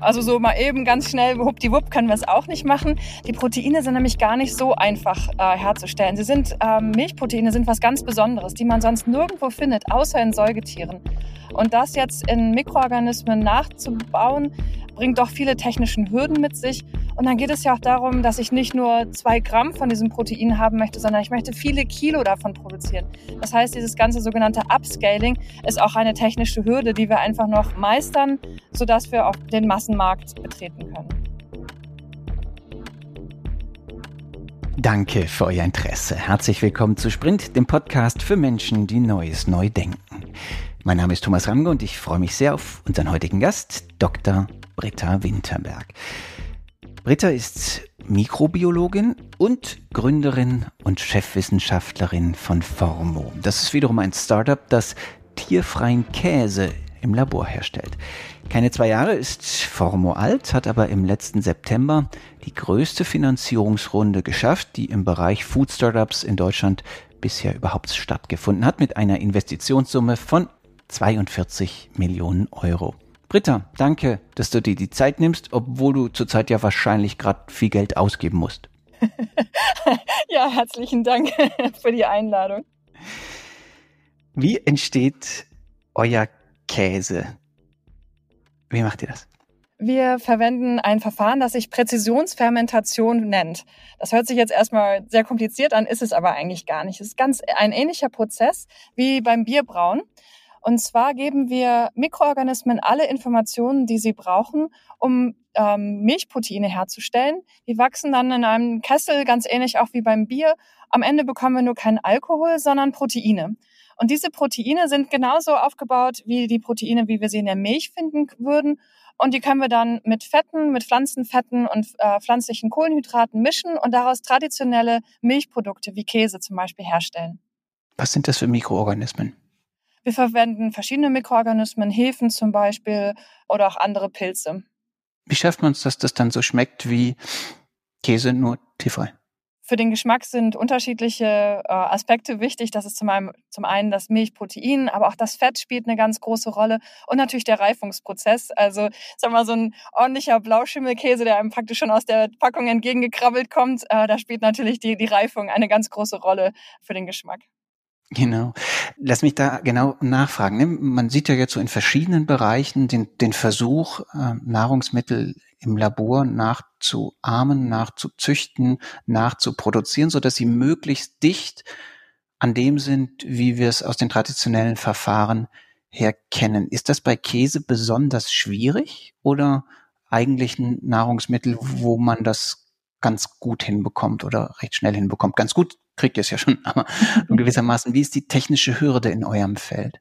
Also so mal eben ganz schnell, wuppdiwupp, können wir es auch nicht machen. Die Proteine sind nämlich gar nicht so einfach äh, herzustellen. Sie sind, ähm, Milchproteine sind was ganz Besonderes, die man sonst nirgendwo findet, außer in Säugetieren. Und das jetzt in Mikroorganismen nachzubauen, bringt doch viele technische Hürden mit sich. Und dann geht es ja auch darum, dass ich nicht nur zwei Gramm von diesem Protein haben möchte, sondern ich möchte viele Kilo davon produzieren. Das heißt, dieses ganze sogenannte Upscaling ist auch eine technische Hürde, die wir einfach noch meistern, sodass wir auch den Massenmarkt betreten können. Danke für euer Interesse. Herzlich willkommen zu Sprint, dem Podcast für Menschen, die Neues neu denken. Mein Name ist Thomas Ramge und ich freue mich sehr auf unseren heutigen Gast, Dr. Britta Winterberg. Britta ist Mikrobiologin und Gründerin und Chefwissenschaftlerin von Formo. Das ist wiederum ein Startup, das tierfreien Käse im Labor herstellt. Keine zwei Jahre ist Formo alt, hat aber im letzten September die größte Finanzierungsrunde geschafft, die im Bereich Food Startups in Deutschland bisher überhaupt stattgefunden hat, mit einer Investitionssumme von 42 Millionen Euro. Britta, danke, dass du dir die Zeit nimmst, obwohl du zurzeit ja wahrscheinlich gerade viel Geld ausgeben musst. ja, herzlichen Dank für die Einladung. Wie entsteht euer Käse? Wie macht ihr das? Wir verwenden ein Verfahren, das sich Präzisionsfermentation nennt. Das hört sich jetzt erstmal sehr kompliziert an, ist es aber eigentlich gar nicht. Es ist ganz ein ähnlicher Prozess wie beim Bierbrauen. Und zwar geben wir Mikroorganismen alle Informationen, die sie brauchen, um ähm, Milchproteine herzustellen. Die wachsen dann in einem Kessel, ganz ähnlich auch wie beim Bier. Am Ende bekommen wir nur keinen Alkohol, sondern Proteine. Und diese Proteine sind genauso aufgebaut wie die Proteine, wie wir sie in der Milch finden würden. Und die können wir dann mit Fetten, mit Pflanzenfetten und äh, pflanzlichen Kohlenhydraten mischen und daraus traditionelle Milchprodukte wie Käse zum Beispiel herstellen. Was sind das für Mikroorganismen? Wir verwenden verschiedene Mikroorganismen, Hefen zum Beispiel oder auch andere Pilze. Wie schafft man es, dass das dann so schmeckt wie Käse, nur tierfrei? Für den Geschmack sind unterschiedliche äh, Aspekte wichtig. Das ist zum einen, zum einen das Milchprotein, aber auch das Fett spielt eine ganz große Rolle und natürlich der Reifungsprozess. Also sag mal so ein ordentlicher Blauschimmelkäse, der einem praktisch schon aus der Packung entgegengekrabbelt kommt, äh, da spielt natürlich die, die Reifung eine ganz große Rolle für den Geschmack. Genau. Lass mich da genau nachfragen. Ne? Man sieht ja jetzt so in verschiedenen Bereichen den, den Versuch, äh, Nahrungsmittel im Labor nachzuahmen, nachzuzüchten, nachzuproduzieren, so dass sie möglichst dicht an dem sind, wie wir es aus den traditionellen Verfahren her kennen. Ist das bei Käse besonders schwierig oder eigentlich ein Nahrungsmittel, wo man das ganz gut hinbekommt oder recht schnell hinbekommt? Ganz gut kriegt ihr es ja schon, aber gewissermaßen, wie ist die technische Hürde in eurem Feld?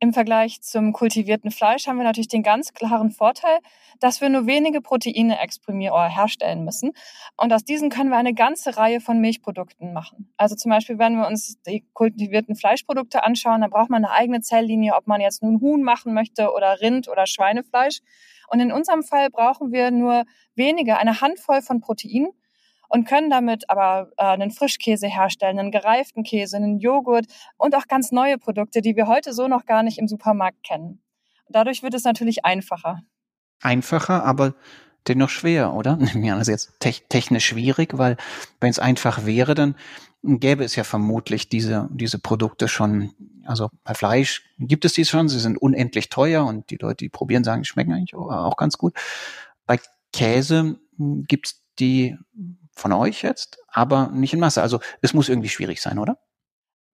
Im Vergleich zum kultivierten Fleisch haben wir natürlich den ganz klaren Vorteil, dass wir nur wenige Proteine exprimieren oder herstellen müssen. Und aus diesen können wir eine ganze Reihe von Milchprodukten machen. Also zum Beispiel, wenn wir uns die kultivierten Fleischprodukte anschauen, dann braucht man eine eigene Zelllinie, ob man jetzt nun Huhn machen möchte oder Rind oder Schweinefleisch. Und in unserem Fall brauchen wir nur wenige, eine Handvoll von Proteinen und können damit aber äh, einen Frischkäse herstellen, einen gereiften Käse, einen Joghurt und auch ganz neue Produkte, die wir heute so noch gar nicht im Supermarkt kennen. Dadurch wird es natürlich einfacher. Einfacher, aber dennoch schwer, oder? Ja, also jetzt te technisch schwierig, weil wenn es einfach wäre, dann gäbe es ja vermutlich diese, diese Produkte schon. Also bei Fleisch gibt es die schon, sie sind unendlich teuer und die Leute, die probieren, sagen, die schmecken eigentlich auch ganz gut. Bei Käse gibt es die von euch jetzt, aber nicht in Masse. Also es muss irgendwie schwierig sein, oder?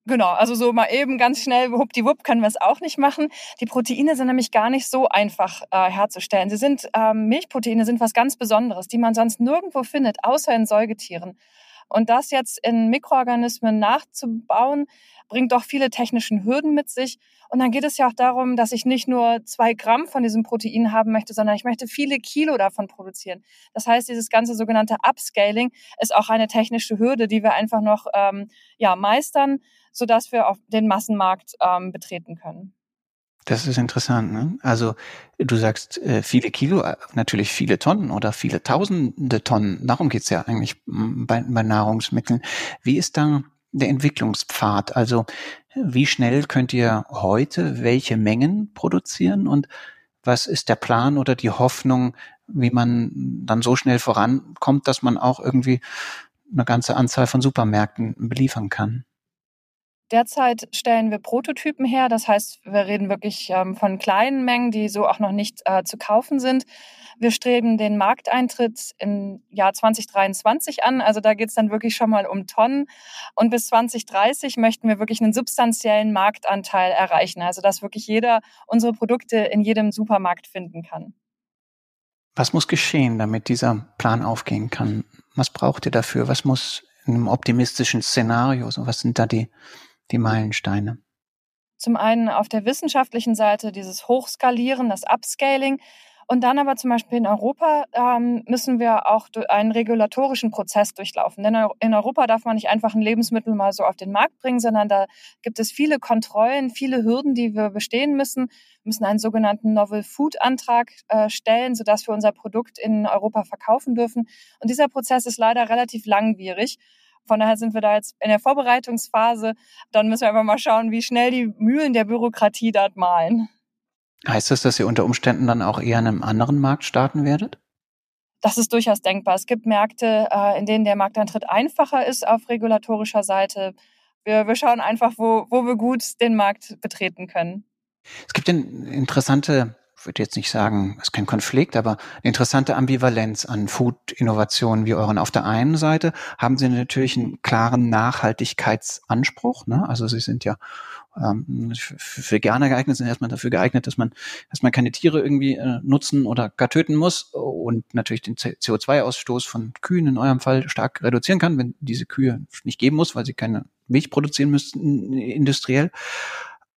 Genau, also so mal eben ganz schnell, wuppdiwupp, können wir es auch nicht machen. Die Proteine sind nämlich gar nicht so einfach äh, herzustellen. Sie sind, ähm, Milchproteine sind was ganz Besonderes, die man sonst nirgendwo findet, außer in Säugetieren. Und das jetzt in Mikroorganismen nachzubauen, bringt doch viele technischen Hürden mit sich. Und dann geht es ja auch darum, dass ich nicht nur zwei Gramm von diesem Protein haben möchte, sondern ich möchte viele Kilo davon produzieren. Das heißt, dieses ganze sogenannte Upscaling ist auch eine technische Hürde, die wir einfach noch ähm, ja, meistern, sodass wir auch den Massenmarkt ähm, betreten können. Das ist interessant. Ne? Also du sagst äh, viele Kilo, äh, natürlich viele Tonnen oder viele Tausende Tonnen. Darum geht's ja eigentlich bei, bei Nahrungsmitteln. Wie ist da der Entwicklungspfad? Also wie schnell könnt ihr heute welche Mengen produzieren und Was ist der Plan oder die Hoffnung, wie man dann so schnell vorankommt, dass man auch irgendwie eine ganze Anzahl von Supermärkten beliefern kann? Derzeit stellen wir Prototypen her, das heißt, wir reden wirklich ähm, von kleinen Mengen, die so auch noch nicht äh, zu kaufen sind. Wir streben den Markteintritt im Jahr 2023 an, also da geht es dann wirklich schon mal um Tonnen. Und bis 2030 möchten wir wirklich einen substanziellen Marktanteil erreichen, also dass wirklich jeder unsere Produkte in jedem Supermarkt finden kann. Was muss geschehen, damit dieser Plan aufgehen kann? Was braucht ihr dafür? Was muss in einem optimistischen Szenario, so was sind da die die Meilensteine? Zum einen auf der wissenschaftlichen Seite dieses Hochskalieren, das Upscaling. Und dann aber zum Beispiel in Europa ähm, müssen wir auch einen regulatorischen Prozess durchlaufen. Denn in Europa darf man nicht einfach ein Lebensmittel mal so auf den Markt bringen, sondern da gibt es viele Kontrollen, viele Hürden, die wir bestehen müssen. Wir müssen einen sogenannten Novel Food Antrag äh, stellen, sodass wir unser Produkt in Europa verkaufen dürfen. Und dieser Prozess ist leider relativ langwierig. Von daher sind wir da jetzt in der Vorbereitungsphase. Dann müssen wir einfach mal schauen, wie schnell die Mühlen der Bürokratie dort malen. Heißt das, dass ihr unter Umständen dann auch eher in einem anderen Markt starten werdet? Das ist durchaus denkbar. Es gibt Märkte, äh, in denen der Markteintritt einfacher ist auf regulatorischer Seite. Wir, wir schauen einfach, wo, wo wir gut den Markt betreten können. Es gibt eine interessante würde jetzt nicht sagen, es ist kein Konflikt, aber eine interessante Ambivalenz an Food-Innovationen wie euren. Auf der einen Seite haben sie natürlich einen klaren Nachhaltigkeitsanspruch. Ne? Also sie sind ja ähm, für gerne geeignet, sind erstmal dafür geeignet, dass man erstmal keine Tiere irgendwie äh, nutzen oder gar töten muss und natürlich den CO2-Ausstoß von Kühen in eurem Fall stark reduzieren kann, wenn diese Kühe nicht geben muss, weil sie keine Milch produzieren müssten industriell.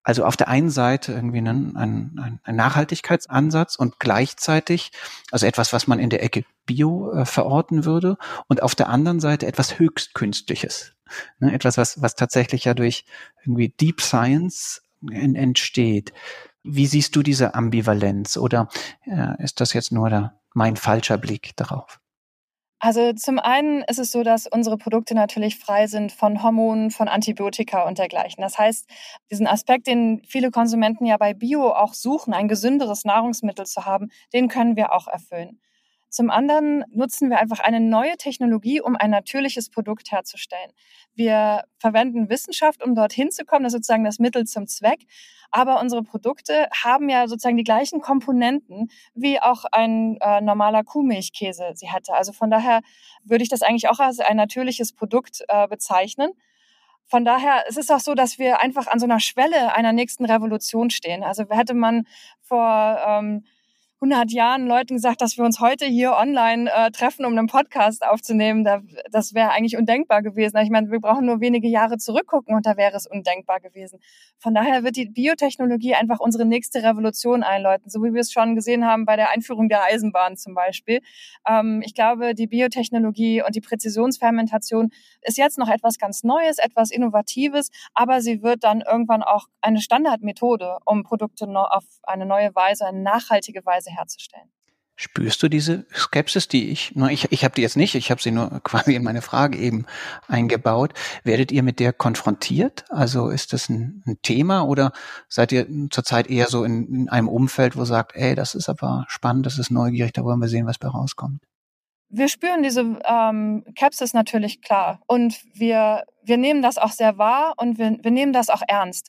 Also auf der einen Seite irgendwie ein, ein, ein Nachhaltigkeitsansatz und gleichzeitig, also etwas, was man in der Ecke Bio äh, verorten würde, und auf der anderen Seite etwas höchstkünstliches. Ne, etwas, was, was tatsächlich ja durch irgendwie Deep Science in, entsteht. Wie siehst du diese Ambivalenz oder äh, ist das jetzt nur der, mein falscher Blick darauf? Also zum einen ist es so, dass unsere Produkte natürlich frei sind von Hormonen, von Antibiotika und dergleichen. Das heißt, diesen Aspekt, den viele Konsumenten ja bei Bio auch suchen, ein gesünderes Nahrungsmittel zu haben, den können wir auch erfüllen. Zum anderen nutzen wir einfach eine neue Technologie, um ein natürliches Produkt herzustellen. Wir verwenden Wissenschaft, um dorthin zu kommen, das ist sozusagen das Mittel zum Zweck. Aber unsere Produkte haben ja sozusagen die gleichen Komponenten, wie auch ein äh, normaler Kuhmilchkäse sie hätte. Also von daher würde ich das eigentlich auch als ein natürliches Produkt äh, bezeichnen. Von daher es ist es auch so, dass wir einfach an so einer Schwelle einer nächsten Revolution stehen. Also hätte man vor ähm, 100 Jahren Leuten gesagt, dass wir uns heute hier online äh, treffen, um einen Podcast aufzunehmen, da, das wäre eigentlich undenkbar gewesen. Ich meine, wir brauchen nur wenige Jahre zurückgucken und da wäre es undenkbar gewesen. Von daher wird die Biotechnologie einfach unsere nächste Revolution einläuten, so wie wir es schon gesehen haben bei der Einführung der Eisenbahn zum Beispiel. Ähm, ich glaube, die Biotechnologie und die Präzisionsfermentation ist jetzt noch etwas ganz Neues, etwas Innovatives, aber sie wird dann irgendwann auch eine Standardmethode, um Produkte auf eine neue Weise, eine nachhaltige Weise Weise herzustellen. Spürst du diese Skepsis, die ich, ich, ich habe die jetzt nicht, ich habe sie nur quasi in meine Frage eben eingebaut. Werdet ihr mit der konfrontiert? Also ist das ein, ein Thema oder seid ihr zurzeit eher so in, in, einem Umfeld, wo sagt, ey, das ist aber spannend, das ist neugierig, da wollen wir sehen, was bei rauskommt? Wir spüren diese ähm, Skepsis natürlich klar und wir, wir nehmen das auch sehr wahr und wir, wir nehmen das auch ernst.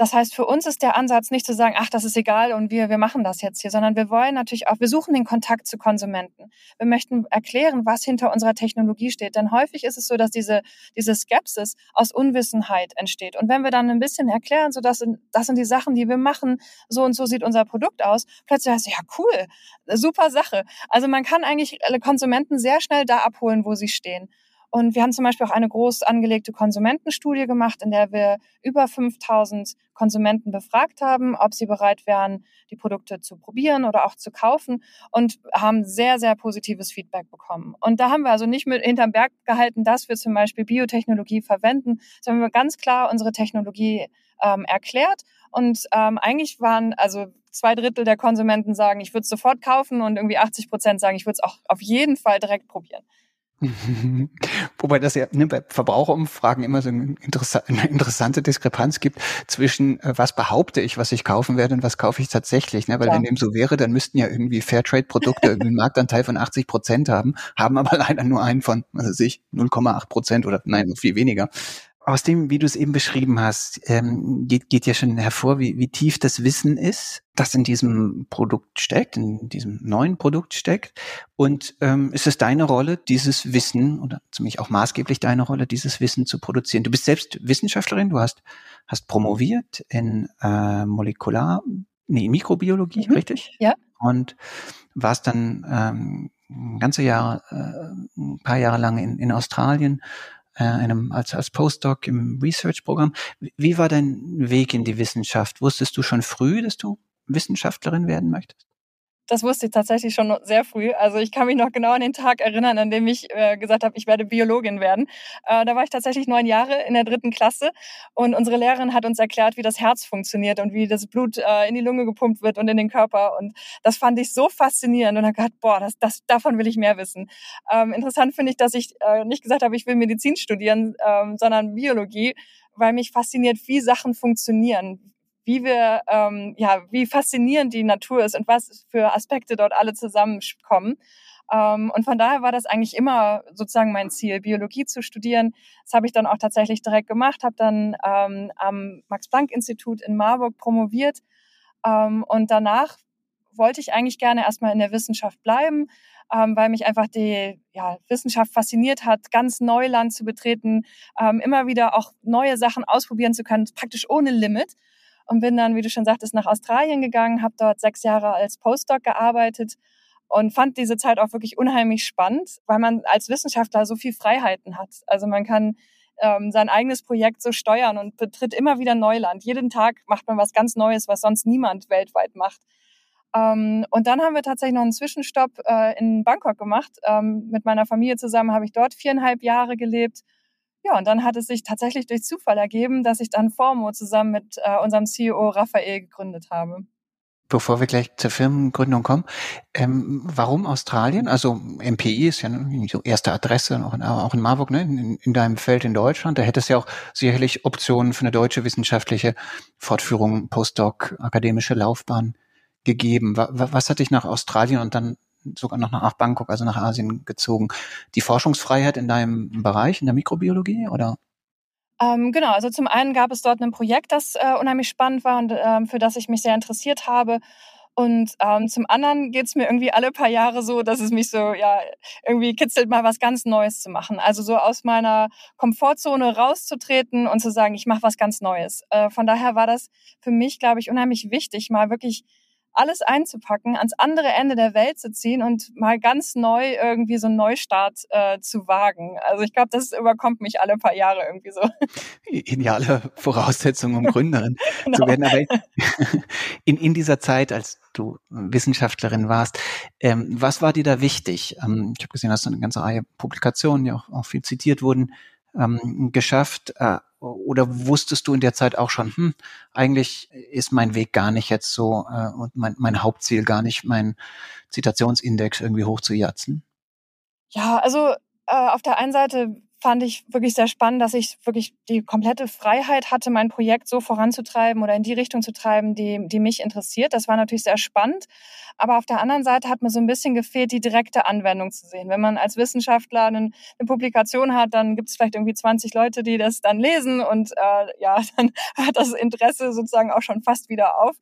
Das heißt, für uns ist der Ansatz nicht zu sagen, ach, das ist egal und wir, wir machen das jetzt hier, sondern wir wollen natürlich auch, wir suchen den Kontakt zu Konsumenten. Wir möchten erklären, was hinter unserer Technologie steht. Denn häufig ist es so, dass diese, diese Skepsis aus Unwissenheit entsteht. Und wenn wir dann ein bisschen erklären, so das sind, das sind die Sachen, die wir machen, so und so sieht unser Produkt aus, plötzlich heißt es, ja, cool, super Sache. Also man kann eigentlich Konsumenten sehr schnell da abholen, wo sie stehen. Und wir haben zum Beispiel auch eine groß angelegte Konsumentenstudie gemacht, in der wir über 5000 Konsumenten befragt haben, ob sie bereit wären, die Produkte zu probieren oder auch zu kaufen und haben sehr, sehr positives Feedback bekommen. Und da haben wir also nicht mit hinterm Berg gehalten, dass wir zum Beispiel Biotechnologie verwenden, sondern wir ganz klar unsere Technologie ähm, erklärt. Und ähm, eigentlich waren also zwei Drittel der Konsumenten sagen, ich würde es sofort kaufen und irgendwie 80 Prozent sagen, ich würde es auch auf jeden Fall direkt probieren. Wobei das ja ne, bei Verbraucherumfragen immer so eine, interessa eine interessante Diskrepanz gibt zwischen, äh, was behaupte ich, was ich kaufen werde und was kaufe ich tatsächlich. Ne? Weil ja. wenn dem so wäre, dann müssten ja irgendwie Fairtrade-Produkte einen Marktanteil von 80 Prozent haben, haben aber leider nur einen von, was weiß ich, 0,8 Prozent oder nein, noch viel weniger aus dem, wie du es eben beschrieben hast, ähm, geht, geht ja schon hervor, wie, wie tief das Wissen ist, das in diesem Produkt steckt, in diesem neuen Produkt steckt. Und ähm, ist es deine Rolle, dieses Wissen, oder ziemlich auch maßgeblich deine Rolle, dieses Wissen zu produzieren? Du bist selbst Wissenschaftlerin, du hast, hast promoviert in äh, Molekular, nee, Mikrobiologie, mhm. richtig? Ja. Und warst dann ähm, ganze Jahre, äh, ein paar Jahre lang in, in Australien äh, einem, als, als Postdoc im Research-Programm. Wie war dein Weg in die Wissenschaft? Wusstest du schon früh, dass du Wissenschaftlerin werden möchtest? Das wusste ich tatsächlich schon sehr früh. Also ich kann mich noch genau an den Tag erinnern, an dem ich äh, gesagt habe, ich werde Biologin werden. Äh, da war ich tatsächlich neun Jahre in der dritten Klasse und unsere Lehrerin hat uns erklärt, wie das Herz funktioniert und wie das Blut äh, in die Lunge gepumpt wird und in den Körper. Und das fand ich so faszinierend und habe gedacht, boah, das, das, davon will ich mehr wissen. Ähm, interessant finde ich, dass ich äh, nicht gesagt habe, ich will Medizin studieren, ähm, sondern Biologie, weil mich fasziniert, wie Sachen funktionieren, wie wir, ähm, ja, wie faszinierend die Natur ist und was für Aspekte dort alle zusammenkommen. Ähm, und von daher war das eigentlich immer sozusagen mein Ziel, Biologie zu studieren. Das habe ich dann auch tatsächlich direkt gemacht, habe dann ähm, am Max-Planck-Institut in Marburg promoviert ähm, und danach wollte ich eigentlich gerne erstmal in der Wissenschaft bleiben, ähm, weil mich einfach die ja, Wissenschaft fasziniert hat, ganz Neuland zu betreten, ähm, immer wieder auch neue Sachen ausprobieren zu können, praktisch ohne Limit und bin dann, wie du schon sagtest, nach Australien gegangen, habe dort sechs Jahre als Postdoc gearbeitet und fand diese Zeit auch wirklich unheimlich spannend, weil man als Wissenschaftler so viel Freiheiten hat. Also man kann ähm, sein eigenes Projekt so steuern und betritt immer wieder Neuland. Jeden Tag macht man was ganz Neues, was sonst niemand weltweit macht. Ähm, und dann haben wir tatsächlich noch einen Zwischenstopp äh, in Bangkok gemacht. Ähm, mit meiner Familie zusammen habe ich dort viereinhalb Jahre gelebt ja, und dann hat es sich tatsächlich durch Zufall ergeben, dass ich dann Formo zusammen mit äh, unserem CEO Raphael gegründet habe. Bevor wir gleich zur Firmengründung kommen, ähm, warum Australien? Also MPI ist ja so erste Adresse, auch in, auch in Marburg, ne? in, in deinem Feld in Deutschland. Da hätte es ja auch sicherlich Optionen für eine deutsche wissenschaftliche Fortführung, Postdoc, akademische Laufbahn gegeben. Was, was hat dich nach Australien und dann sogar noch nach Bangkok, also nach Asien gezogen. Die Forschungsfreiheit in deinem Bereich, in der Mikrobiologie oder? Ähm, genau, also zum einen gab es dort ein Projekt, das äh, unheimlich spannend war und ähm, für das ich mich sehr interessiert habe. Und ähm, zum anderen geht es mir irgendwie alle paar Jahre so, dass es mich so, ja, irgendwie kitzelt, mal was ganz Neues zu machen. Also so aus meiner Komfortzone rauszutreten und zu sagen, ich mache was ganz Neues. Äh, von daher war das für mich, glaube ich, unheimlich wichtig, mal wirklich alles einzupacken, ans andere Ende der Welt zu ziehen und mal ganz neu irgendwie so einen Neustart äh, zu wagen. Also ich glaube, das überkommt mich alle paar Jahre irgendwie so. Ideale Voraussetzung, um Gründerin genau. zu werden. Aber in, in dieser Zeit, als du Wissenschaftlerin warst, ähm, was war dir da wichtig? Ähm, ich habe gesehen, dass du eine ganze Reihe Publikationen, die auch, auch viel zitiert wurden, ähm, geschafft? Äh, oder wusstest du in der Zeit auch schon, hm, eigentlich ist mein Weg gar nicht jetzt so äh, und mein, mein Hauptziel gar nicht, mein Zitationsindex irgendwie hochzujatzen? Ja, also äh, auf der einen Seite fand ich wirklich sehr spannend, dass ich wirklich die komplette Freiheit hatte, mein Projekt so voranzutreiben oder in die Richtung zu treiben, die, die mich interessiert. Das war natürlich sehr spannend. Aber auf der anderen Seite hat mir so ein bisschen gefehlt, die direkte Anwendung zu sehen. Wenn man als Wissenschaftler eine, eine Publikation hat, dann gibt es vielleicht irgendwie 20 Leute, die das dann lesen und äh, ja, dann hört das Interesse sozusagen auch schon fast wieder auf.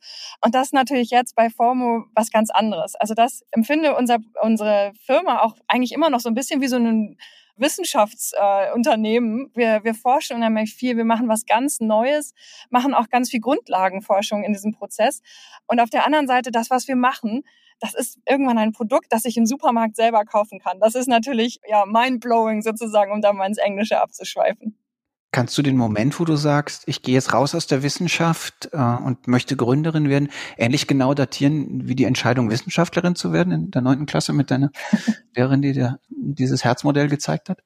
Und das natürlich jetzt bei Formo was ganz anderes. Also das empfinde unser, unsere Firma auch eigentlich immer noch so ein bisschen wie so ein Wissenschaftsunternehmen. Äh, wir, wir forschen unheimlich viel, wir machen was ganz Neues, machen auch ganz viel Grundlagenforschung in diesem Prozess. Und auf der anderen Seite, das, was wir machen, das ist irgendwann ein Produkt, das ich im Supermarkt selber kaufen kann. Das ist natürlich ja mind-blowing sozusagen, um da mal ins Englische abzuschweifen. Kannst du den Moment, wo du sagst, ich gehe jetzt raus aus der Wissenschaft äh, und möchte Gründerin werden, ähnlich genau datieren wie die Entscheidung, Wissenschaftlerin zu werden in der neunten Klasse mit deiner Lehrerin, die dir dieses Herzmodell gezeigt hat?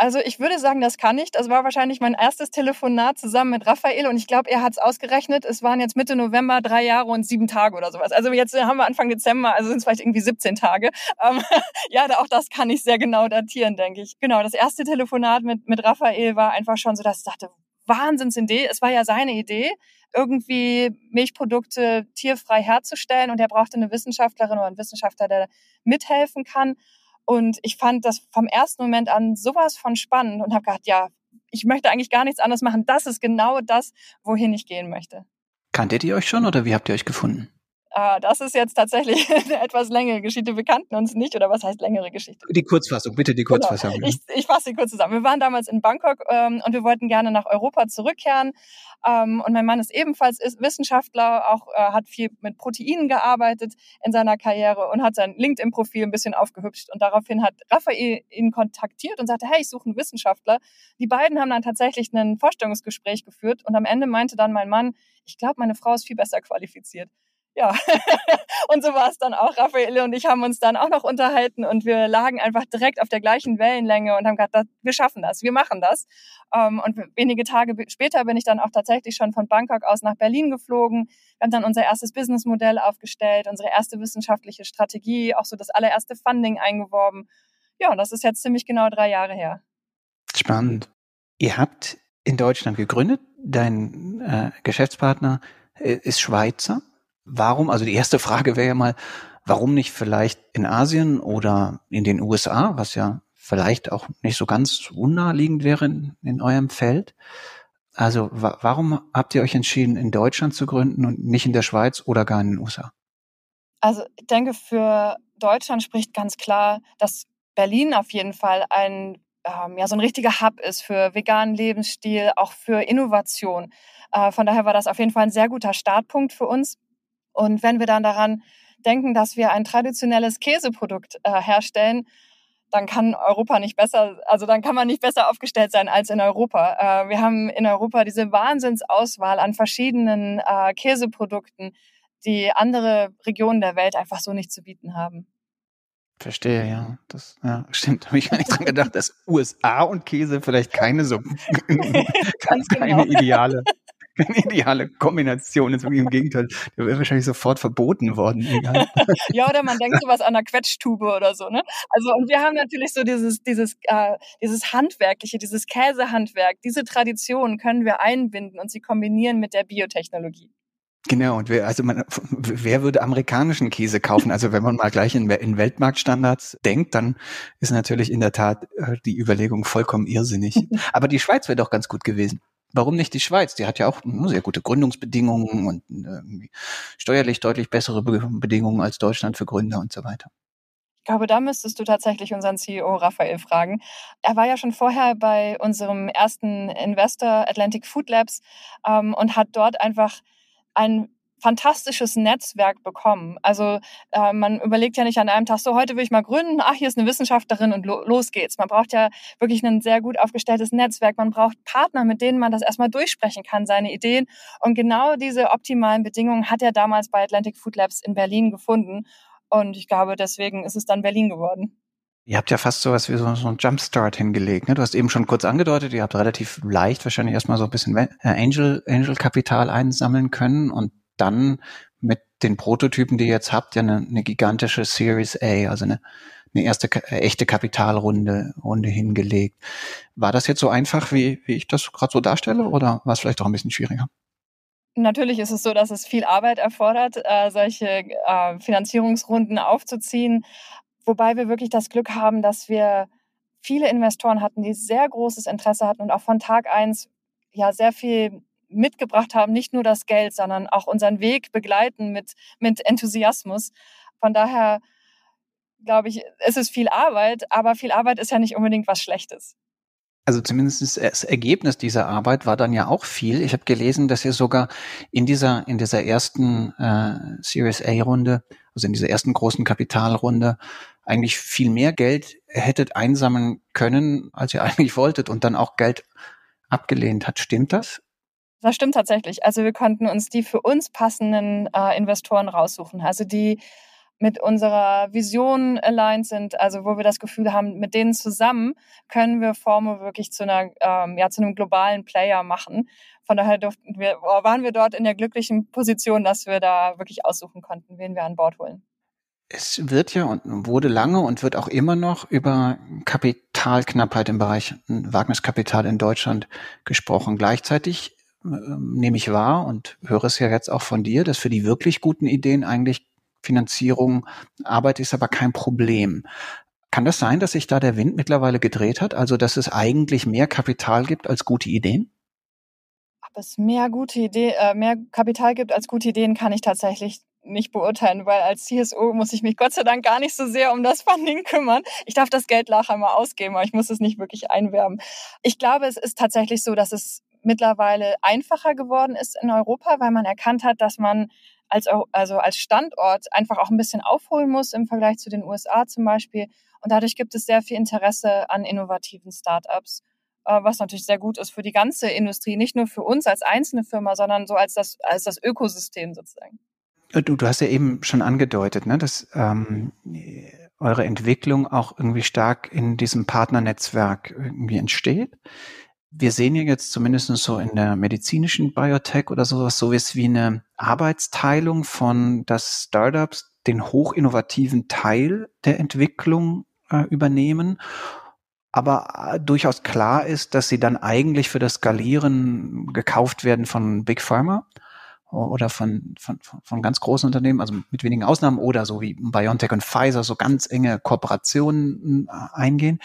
Also ich würde sagen, das kann ich. Das war wahrscheinlich mein erstes Telefonat zusammen mit Raphael und ich glaube, er hat es ausgerechnet. Es waren jetzt Mitte November drei Jahre und sieben Tage oder sowas. Also jetzt haben wir Anfang Dezember, also sind es vielleicht irgendwie 17 Tage. Ähm, ja, auch das kann ich sehr genau datieren, denke ich. Genau, das erste Telefonat mit, mit Raphael war einfach schon so, dass ich dachte, Wahnsinnsidee. Es war ja seine Idee, irgendwie Milchprodukte tierfrei herzustellen und er brauchte eine Wissenschaftlerin oder einen Wissenschaftler, der mithelfen kann. Und ich fand das vom ersten Moment an sowas von spannend und habe gedacht, ja, ich möchte eigentlich gar nichts anderes machen. Das ist genau das, wohin ich gehen möchte. Kanntet ihr euch schon oder wie habt ihr euch gefunden? Ah, das ist jetzt tatsächlich eine etwas längere Geschichte. Wir kannten uns nicht, oder was heißt längere Geschichte? Die Kurzfassung, bitte die genau. Kurzfassung. Genau. Ich, ich fasse sie kurz zusammen. Wir waren damals in Bangkok ähm, und wir wollten gerne nach Europa zurückkehren. Ähm, und mein Mann ist ebenfalls ist Wissenschaftler, auch äh, hat viel mit Proteinen gearbeitet in seiner Karriere und hat sein LinkedIn-Profil ein bisschen aufgehübscht. Und daraufhin hat Raphael ihn kontaktiert und sagte, hey, ich suche einen Wissenschaftler. Die beiden haben dann tatsächlich ein Vorstellungsgespräch geführt und am Ende meinte dann mein Mann, ich glaube, meine Frau ist viel besser qualifiziert ja, und so war es dann auch. Raphael und ich haben uns dann auch noch unterhalten und wir lagen einfach direkt auf der gleichen Wellenlänge und haben gesagt, wir schaffen das, wir machen das. Ähm, und wenige Tage später bin ich dann auch tatsächlich schon von Bangkok aus nach Berlin geflogen. Wir haben dann unser erstes Businessmodell aufgestellt, unsere erste wissenschaftliche Strategie, auch so das allererste Funding eingeworben. Ja, und das ist jetzt ziemlich genau drei Jahre her. Spannend. Ihr habt in Deutschland gegründet. Dein äh, Geschäftspartner äh, ist Schweizer. Warum, also die erste Frage wäre ja mal, warum nicht vielleicht in Asien oder in den USA, was ja vielleicht auch nicht so ganz unnaheliegend wäre in, in eurem Feld. Also wa warum habt ihr euch entschieden, in Deutschland zu gründen und nicht in der Schweiz oder gar in den USA? Also ich denke, für Deutschland spricht ganz klar, dass Berlin auf jeden Fall ein ähm, ja, so ein richtiger Hub ist für veganen Lebensstil, auch für Innovation. Äh, von daher war das auf jeden Fall ein sehr guter Startpunkt für uns. Und wenn wir dann daran denken, dass wir ein traditionelles Käseprodukt äh, herstellen, dann kann Europa nicht besser, also dann kann man nicht besser aufgestellt sein als in Europa. Äh, wir haben in Europa diese Wahnsinnsauswahl an verschiedenen äh, Käseprodukten, die andere Regionen der Welt einfach so nicht zu bieten haben. Verstehe, ja. Das ja, stimmt. Habe ich gar nicht dran gedacht, dass USA und Käse vielleicht keine so ganz keine genau. ideale keine ideale Kombination ist. Im Gegenteil, der wäre wahrscheinlich sofort verboten worden. ja, oder man denkt sowas an einer Quetschtube oder so. Ne? Also und wir haben natürlich so dieses dieses äh, dieses handwerkliche, dieses Käsehandwerk, diese Tradition können wir einbinden und sie kombinieren mit der Biotechnologie. Genau, und wer, also man, wer würde amerikanischen Käse kaufen? Also wenn man mal gleich in, in Weltmarktstandards denkt, dann ist natürlich in der Tat äh, die Überlegung vollkommen irrsinnig. Aber die Schweiz wäre doch ganz gut gewesen warum nicht die Schweiz? Die hat ja auch hm, sehr gute Gründungsbedingungen und äh, steuerlich deutlich bessere Bedingungen als Deutschland für Gründer und so weiter. Ich glaube, da müsstest du tatsächlich unseren CEO Raphael fragen. Er war ja schon vorher bei unserem ersten Investor Atlantic Food Labs ähm, und hat dort einfach ein fantastisches Netzwerk bekommen. Also äh, man überlegt ja nicht an einem Tag, so heute will ich mal gründen, ach, hier ist eine Wissenschaftlerin und lo los geht's. Man braucht ja wirklich ein sehr gut aufgestelltes Netzwerk. Man braucht Partner, mit denen man das erstmal durchsprechen kann, seine Ideen. Und genau diese optimalen Bedingungen hat er damals bei Atlantic Food Labs in Berlin gefunden. Und ich glaube, deswegen ist es dann Berlin geworden. Ihr habt ja fast sowas wie so, so einen Jumpstart hingelegt. Ne? Du hast eben schon kurz angedeutet, ihr habt relativ leicht wahrscheinlich erstmal so ein bisschen Angel, Angel Kapital einsammeln können und dann mit den Prototypen, die ihr jetzt habt, ja eine, eine gigantische Series A, also eine, eine erste äh, echte Kapitalrunde Runde hingelegt. War das jetzt so einfach, wie, wie ich das gerade so darstelle, oder war es vielleicht auch ein bisschen schwieriger? Natürlich ist es so, dass es viel Arbeit erfordert, äh, solche äh, Finanzierungsrunden aufzuziehen, wobei wir wirklich das Glück haben, dass wir viele Investoren hatten, die sehr großes Interesse hatten und auch von Tag eins ja sehr viel mitgebracht haben, nicht nur das Geld, sondern auch unseren Weg begleiten mit, mit Enthusiasmus. Von daher glaube ich, es ist viel Arbeit, aber viel Arbeit ist ja nicht unbedingt was Schlechtes. Also zumindest das Ergebnis dieser Arbeit war dann ja auch viel. Ich habe gelesen, dass ihr sogar in dieser in dieser ersten äh, Series A Runde, also in dieser ersten großen Kapitalrunde, eigentlich viel mehr Geld hättet einsammeln können, als ihr eigentlich wolltet und dann auch Geld abgelehnt hat. Stimmt das? Das stimmt tatsächlich. Also wir konnten uns die für uns passenden äh, Investoren raussuchen. Also die mit unserer Vision aligned sind, also wo wir das Gefühl haben, mit denen zusammen können wir Formo wirklich zu einer, ähm, ja, zu einem globalen Player machen. Von daher durften wir, waren wir dort in der glücklichen Position, dass wir da wirklich aussuchen konnten, wen wir an Bord holen. Es wird ja und wurde lange und wird auch immer noch über Kapitalknappheit im Bereich Wagniskapital in Deutschland gesprochen. Gleichzeitig nehme ich wahr und höre es ja jetzt auch von dir, dass für die wirklich guten Ideen eigentlich Finanzierung, Arbeit ist aber kein Problem. Kann das sein, dass sich da der Wind mittlerweile gedreht hat? Also, dass es eigentlich mehr Kapital gibt als gute Ideen? Ob es mehr gute Ideen, äh, mehr Kapital gibt als gute Ideen, kann ich tatsächlich nicht beurteilen, weil als CSO muss ich mich Gott sei Dank gar nicht so sehr um das Funding kümmern. Ich darf das Geld nachher mal ausgeben, aber ich muss es nicht wirklich einwerben. Ich glaube, es ist tatsächlich so, dass es mittlerweile einfacher geworden ist in Europa, weil man erkannt hat, dass man als, also als Standort einfach auch ein bisschen aufholen muss im Vergleich zu den USA zum Beispiel. Und dadurch gibt es sehr viel Interesse an innovativen Startups, äh, was natürlich sehr gut ist für die ganze Industrie, nicht nur für uns als einzelne Firma, sondern so als das, als das Ökosystem sozusagen. Äh, du, du hast ja eben schon angedeutet, ne, dass ähm, eure Entwicklung auch irgendwie stark in diesem Partnernetzwerk irgendwie entsteht wir sehen ja jetzt zumindest so in der medizinischen Biotech oder sowas, so wie eine Arbeitsteilung von, dass Startups den hochinnovativen Teil der Entwicklung äh, übernehmen, aber äh, durchaus klar ist, dass sie dann eigentlich für das Skalieren gekauft werden von Big Pharma oder von, von, von ganz großen Unternehmen, also mit wenigen Ausnahmen oder so wie BioNTech und Pfizer so ganz enge Kooperationen äh, eingehen.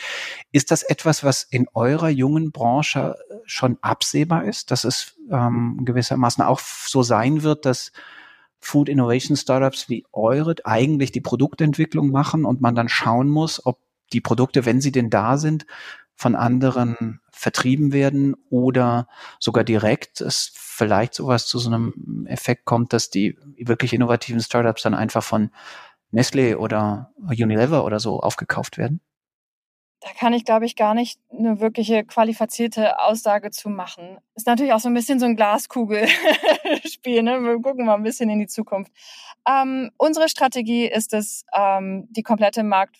Ist das etwas, was in eurer jungen Branche äh, schon absehbar ist, dass es ähm, gewissermaßen auch so sein wird, dass Food Innovation Startups wie eure eigentlich die Produktentwicklung machen und man dann schauen muss, ob die Produkte, wenn sie denn da sind, von anderen vertrieben werden oder sogar direkt es vielleicht sowas zu so einem Effekt kommt, dass die wirklich innovativen Startups dann einfach von Nestle oder Unilever oder so aufgekauft werden? Da kann ich, glaube ich, gar nicht eine wirkliche qualifizierte Aussage zu machen. Ist natürlich auch so ein bisschen so ein Glaskugelspiel. Ne? Wir gucken mal ein bisschen in die Zukunft. Ähm, unsere Strategie ist es, ähm, die komplette Markt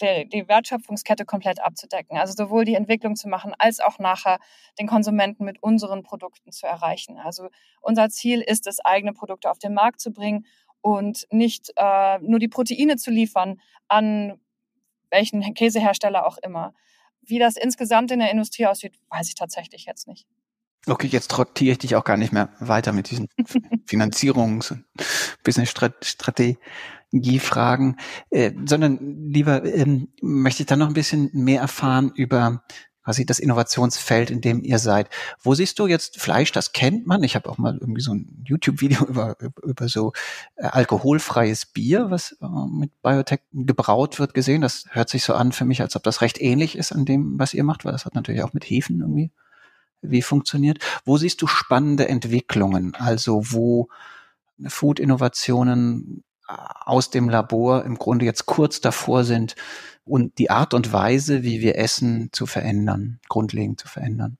die, die Wertschöpfungskette komplett abzudecken. Also sowohl die Entwicklung zu machen, als auch nachher den Konsumenten mit unseren Produkten zu erreichen. Also unser Ziel ist es, eigene Produkte auf den Markt zu bringen und nicht äh, nur die Proteine zu liefern an welchen Käsehersteller auch immer. Wie das insgesamt in der Industrie aussieht, weiß ich tatsächlich jetzt nicht. Okay, jetzt traktiere ich dich auch gar nicht mehr weiter mit diesen Finanzierungs- und Business-Strategie. Strategiefragen, äh, sondern lieber ähm, möchte ich dann noch ein bisschen mehr erfahren über quasi das Innovationsfeld, in dem ihr seid. Wo siehst du jetzt Fleisch? Das kennt man. Ich habe auch mal irgendwie so ein YouTube-Video über, über, über so äh, alkoholfreies Bier, was äh, mit Biotech gebraut wird, gesehen. Das hört sich so an für mich, als ob das recht ähnlich ist an dem, was ihr macht, weil das hat natürlich auch mit Hefen irgendwie wie funktioniert. Wo siehst du spannende Entwicklungen? Also wo Food-Innovationen aus dem Labor im Grunde jetzt kurz davor sind und die Art und Weise, wie wir essen, zu verändern, grundlegend zu verändern?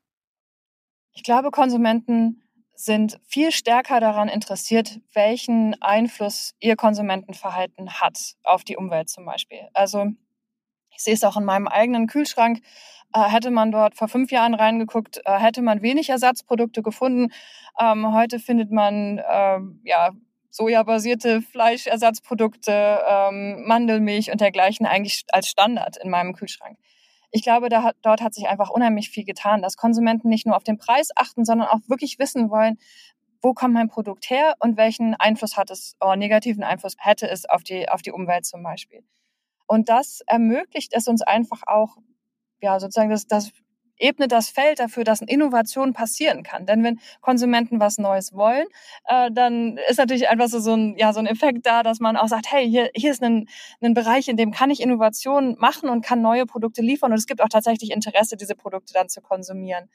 Ich glaube, Konsumenten sind viel stärker daran interessiert, welchen Einfluss ihr Konsumentenverhalten hat auf die Umwelt zum Beispiel. Also ich sehe es auch in meinem eigenen Kühlschrank. Äh, hätte man dort vor fünf Jahren reingeguckt, äh, hätte man wenig Ersatzprodukte gefunden. Ähm, heute findet man äh, ja sojabasierte Fleischersatzprodukte, ähm, Mandelmilch und dergleichen eigentlich als Standard in meinem Kühlschrank. Ich glaube, da dort hat sich einfach unheimlich viel getan, dass Konsumenten nicht nur auf den Preis achten, sondern auch wirklich wissen wollen, wo kommt mein Produkt her und welchen Einfluss hat es, oder negativen Einfluss hätte es auf die, auf die Umwelt zum Beispiel. Und das ermöglicht es uns einfach auch, ja, sozusagen das, das ebnet das Feld dafür, dass Innovation passieren kann. Denn wenn Konsumenten was Neues wollen, äh, dann ist natürlich einfach so, so, ein, ja, so ein Effekt da, dass man auch sagt, hey, hier, hier ist ein, ein Bereich, in dem kann ich Innovation machen und kann neue Produkte liefern. Und es gibt auch tatsächlich Interesse, diese Produkte dann zu konsumieren.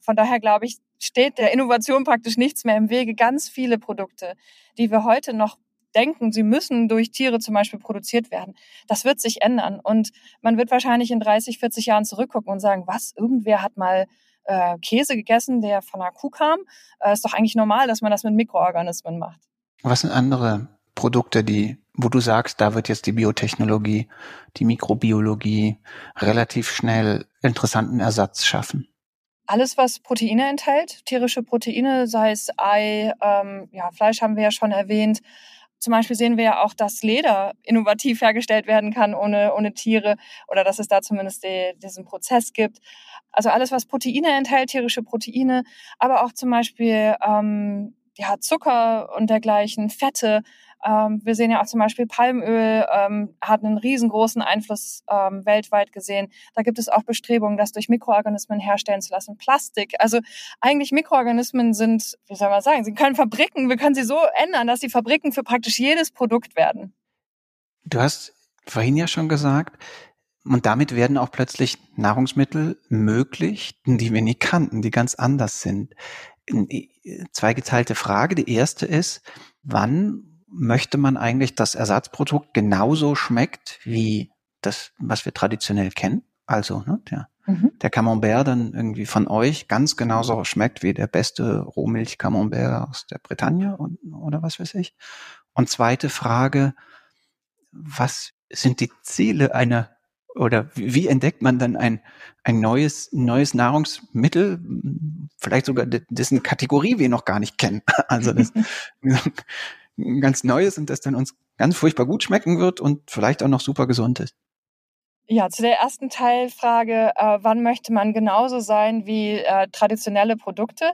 Von daher glaube ich, steht der Innovation praktisch nichts mehr im Wege. Ganz viele Produkte, die wir heute noch denken, sie müssen durch Tiere zum Beispiel produziert werden. Das wird sich ändern. Und man wird wahrscheinlich in 30, 40 Jahren zurückgucken und sagen, was, irgendwer hat mal äh, Käse gegessen, der von einer Kuh kam. Äh, ist doch eigentlich normal, dass man das mit Mikroorganismen macht. Was sind andere Produkte, die wo du sagst, da wird jetzt die Biotechnologie, die Mikrobiologie relativ schnell interessanten Ersatz schaffen? Alles, was Proteine enthält, tierische Proteine, sei es Ei, ähm, ja, Fleisch haben wir ja schon erwähnt. Zum Beispiel sehen wir ja auch, dass Leder innovativ hergestellt werden kann ohne, ohne Tiere oder dass es da zumindest die, diesen Prozess gibt. Also alles, was Proteine enthält, tierische Proteine, aber auch zum Beispiel ähm, ja, Zucker und dergleichen, Fette, ähm, wir sehen ja auch zum Beispiel Palmöl ähm, hat einen riesengroßen Einfluss ähm, weltweit gesehen. Da gibt es auch Bestrebungen, das durch Mikroorganismen herstellen zu lassen. Plastik, also eigentlich Mikroorganismen sind, wie soll man sagen, sie können Fabriken, wir können sie so ändern, dass sie Fabriken für praktisch jedes Produkt werden. Du hast vorhin ja schon gesagt, und damit werden auch plötzlich Nahrungsmittel möglich, die wir nie kannten, die ganz anders sind. Zweigeteilte Frage. Die erste ist, wann möchte man eigentlich, dass Ersatzprodukt genauso schmeckt wie das, was wir traditionell kennen. Also, ne, der, mhm. der Camembert dann irgendwie von euch ganz genauso schmeckt wie der beste Rohmilch Camembert aus der Bretagne und, oder was weiß ich. Und zweite Frage, was sind die Ziele einer oder wie entdeckt man dann ein, ein neues, neues Nahrungsmittel, vielleicht sogar dessen Kategorie wir noch gar nicht kennen? Also das, ganz Neues und das dann uns ganz furchtbar gut schmecken wird und vielleicht auch noch super gesund ist. Ja, zu der ersten Teilfrage, äh, wann möchte man genauso sein wie äh, traditionelle Produkte?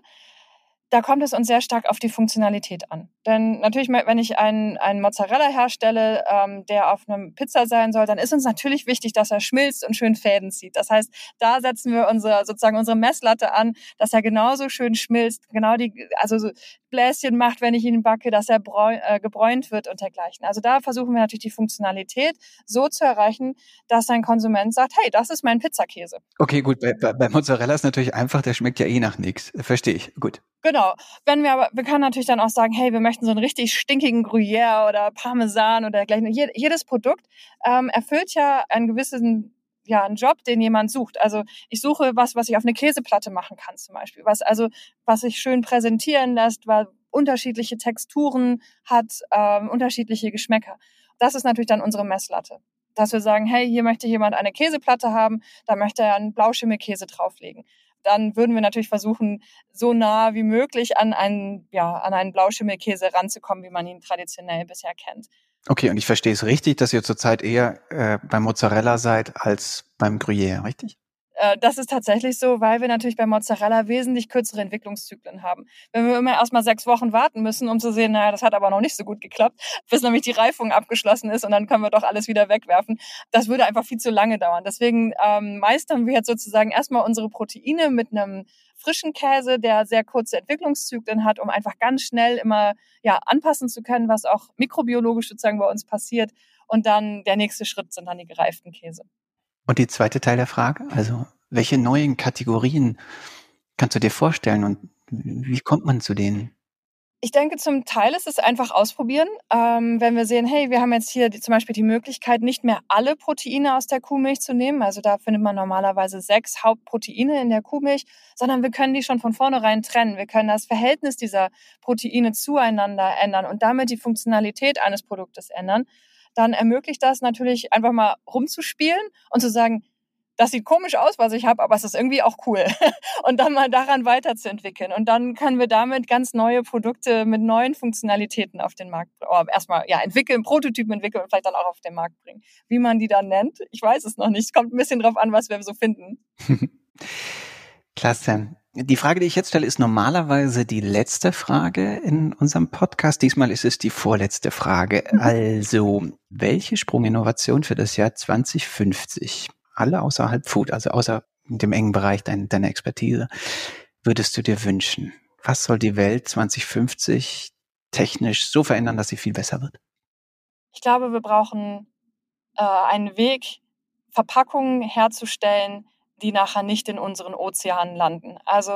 Da kommt es uns sehr stark auf die Funktionalität an. Denn natürlich, wenn ich einen, einen Mozzarella herstelle, ähm, der auf einem Pizza sein soll, dann ist uns natürlich wichtig, dass er schmilzt und schön Fäden zieht. Das heißt, da setzen wir unsere, sozusagen unsere Messlatte an, dass er genauso schön schmilzt, genau die, also so Bläschen macht, wenn ich ihn backe, dass er bräu, äh, gebräunt wird und dergleichen. Also da versuchen wir natürlich die Funktionalität so zu erreichen, dass ein Konsument sagt, hey, das ist mein Pizzakäse. Okay, gut. Bei, bei Mozzarella ist natürlich einfach, der schmeckt ja eh nach nichts. Verstehe ich. Gut. Genau. Wenn wir aber, wir können natürlich dann auch sagen, hey, wir möchten so einen richtig stinkigen Gruyère oder Parmesan oder dergleichen. Jedes Produkt ähm, erfüllt ja einen gewissen ja, einen Job, den jemand sucht. Also ich suche was, was ich auf eine Käseplatte machen kann zum Beispiel. Was also, was sich schön präsentieren lässt, weil unterschiedliche Texturen hat, ähm, unterschiedliche Geschmäcker. Das ist natürlich dann unsere Messlatte. Dass wir sagen, hey, hier möchte jemand eine Käseplatte haben, da möchte er einen Blauschimmelkäse drauflegen dann würden wir natürlich versuchen, so nah wie möglich an einen, ja, an einen Blauschimmelkäse ranzukommen, wie man ihn traditionell bisher kennt. Okay, und ich verstehe es richtig, dass ihr zurzeit eher äh, beim Mozzarella seid als beim Gruyère, richtig? Äh, das ist tatsächlich so, weil wir natürlich bei Mozzarella wesentlich kürzere Entwicklungszyklen haben. Wenn wir immer erstmal sechs Wochen warten müssen, um zu sehen, naja, das hat aber noch nicht so gut geklappt, bis nämlich die Reifung abgeschlossen ist und dann können wir doch alles wieder wegwerfen. Das würde einfach viel zu lange dauern. Deswegen ähm, meistern wir jetzt sozusagen erstmal unsere Proteine mit einem frischen Käse, der sehr kurze Entwicklungszyklen hat, um einfach ganz schnell immer ja anpassen zu können, was auch mikrobiologisch sozusagen bei uns passiert. Und dann der nächste Schritt sind dann die gereiften Käse. Und die zweite Teil der Frage, also welche neuen Kategorien kannst du dir vorstellen und wie kommt man zu denen? Ich denke, zum Teil ist es einfach ausprobieren. Ähm, wenn wir sehen, hey, wir haben jetzt hier die, zum Beispiel die Möglichkeit, nicht mehr alle Proteine aus der Kuhmilch zu nehmen. Also da findet man normalerweise sechs Hauptproteine in der Kuhmilch, sondern wir können die schon von vornherein trennen. Wir können das Verhältnis dieser Proteine zueinander ändern und damit die Funktionalität eines Produktes ändern dann ermöglicht das natürlich einfach mal rumzuspielen und zu sagen, das sieht komisch aus, was ich habe, aber es ist irgendwie auch cool. und dann mal daran weiterzuentwickeln. Und dann können wir damit ganz neue Produkte mit neuen Funktionalitäten auf den Markt, oh, erstmal ja, entwickeln, Prototypen entwickeln und vielleicht dann auch auf den Markt bringen. Wie man die dann nennt, ich weiß es noch nicht. Es kommt ein bisschen drauf an, was wir so finden. Klasse. Die Frage, die ich jetzt stelle, ist normalerweise die letzte Frage in unserem Podcast. Diesmal ist es die vorletzte Frage. Mhm. Also, welche Sprunginnovation für das Jahr 2050, alle außerhalb Food, also außer dem engen Bereich deiner, deiner Expertise, würdest du dir wünschen? Was soll die Welt 2050 technisch so verändern, dass sie viel besser wird? Ich glaube, wir brauchen äh, einen Weg, Verpackungen herzustellen, die nachher nicht in unseren Ozeanen landen. Also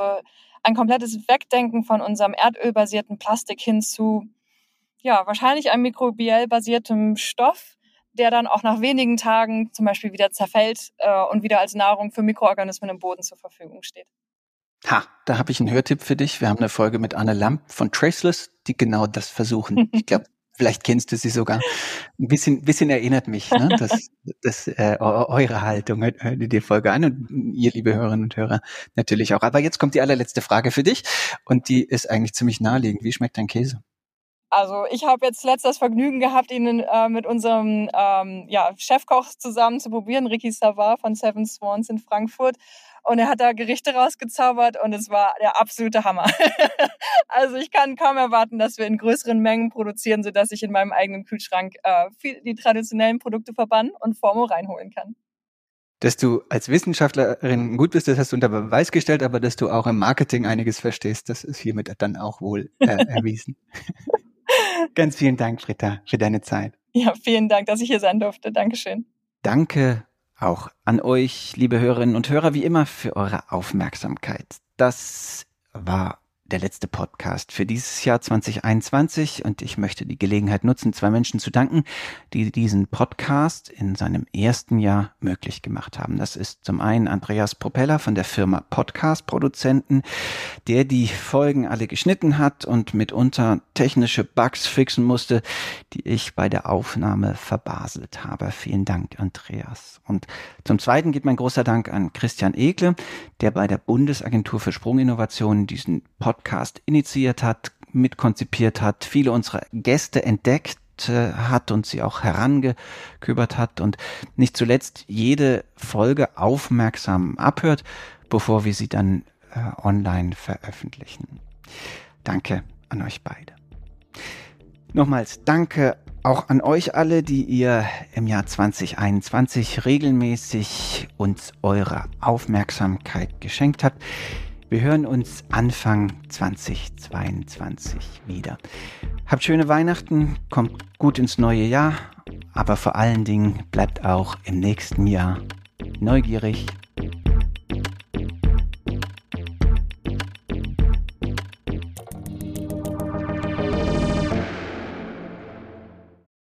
ein komplettes Wegdenken von unserem erdölbasierten Plastik hin zu, ja, wahrscheinlich einem mikrobiell basiertem Stoff, der dann auch nach wenigen Tagen zum Beispiel wieder zerfällt äh, und wieder als Nahrung für Mikroorganismen im Boden zur Verfügung steht. Ha, da habe ich einen Hörtipp für dich. Wir haben eine Folge mit Anne Lamp von Traceless, die genau das versuchen. Ich glaube, vielleicht kennst du sie sogar. Ein bisschen, bisschen erinnert mich, ne? das, das, äh, eure Haltung. Hört, hört dir die Folge an und ihr, liebe Hörerinnen und Hörer, natürlich auch. Aber jetzt kommt die allerletzte Frage für dich und die ist eigentlich ziemlich naheliegend. Wie schmeckt dein Käse? Also ich habe jetzt letzt das Vergnügen gehabt, ihn äh, mit unserem ähm, ja, Chefkoch zusammen zu probieren, Ricky Savard von Seven Swans in Frankfurt. Und er hat da Gerichte rausgezaubert und es war der absolute Hammer. also ich kann kaum erwarten, dass wir in größeren Mengen produzieren, sodass ich in meinem eigenen Kühlschrank äh, viel, die traditionellen Produkte verbannen und Formo reinholen kann. Dass du als Wissenschaftlerin gut bist, das hast du unter Beweis gestellt, aber dass du auch im Marketing einiges verstehst, das ist hiermit dann auch wohl äh, erwiesen. Ganz vielen Dank, Britta, für deine Zeit. Ja, vielen Dank, dass ich hier sein durfte. Dankeschön. Danke auch an euch, liebe Hörerinnen und Hörer, wie immer für eure Aufmerksamkeit. Das war der letzte Podcast für dieses Jahr 2021 und ich möchte die Gelegenheit nutzen, zwei Menschen zu danken, die diesen Podcast in seinem ersten Jahr möglich gemacht haben. Das ist zum einen Andreas Propeller von der Firma Podcast Produzenten, der die Folgen alle geschnitten hat und mitunter technische Bugs fixen musste, die ich bei der Aufnahme verbaselt habe. Vielen Dank, Andreas. Und zum zweiten geht mein großer Dank an Christian Ekle, der bei der Bundesagentur für Sprunginnovationen diesen Podcast Podcast initiiert hat, mitkonzipiert hat, viele unserer Gäste entdeckt hat und sie auch herangekübert hat und nicht zuletzt jede Folge aufmerksam abhört, bevor wir sie dann äh, online veröffentlichen. Danke an euch beide. Nochmals danke auch an euch alle, die ihr im Jahr 2021 regelmäßig uns eure Aufmerksamkeit geschenkt habt. Wir hören uns Anfang 2022 wieder. Habt schöne Weihnachten, kommt gut ins neue Jahr, aber vor allen Dingen bleibt auch im nächsten Jahr neugierig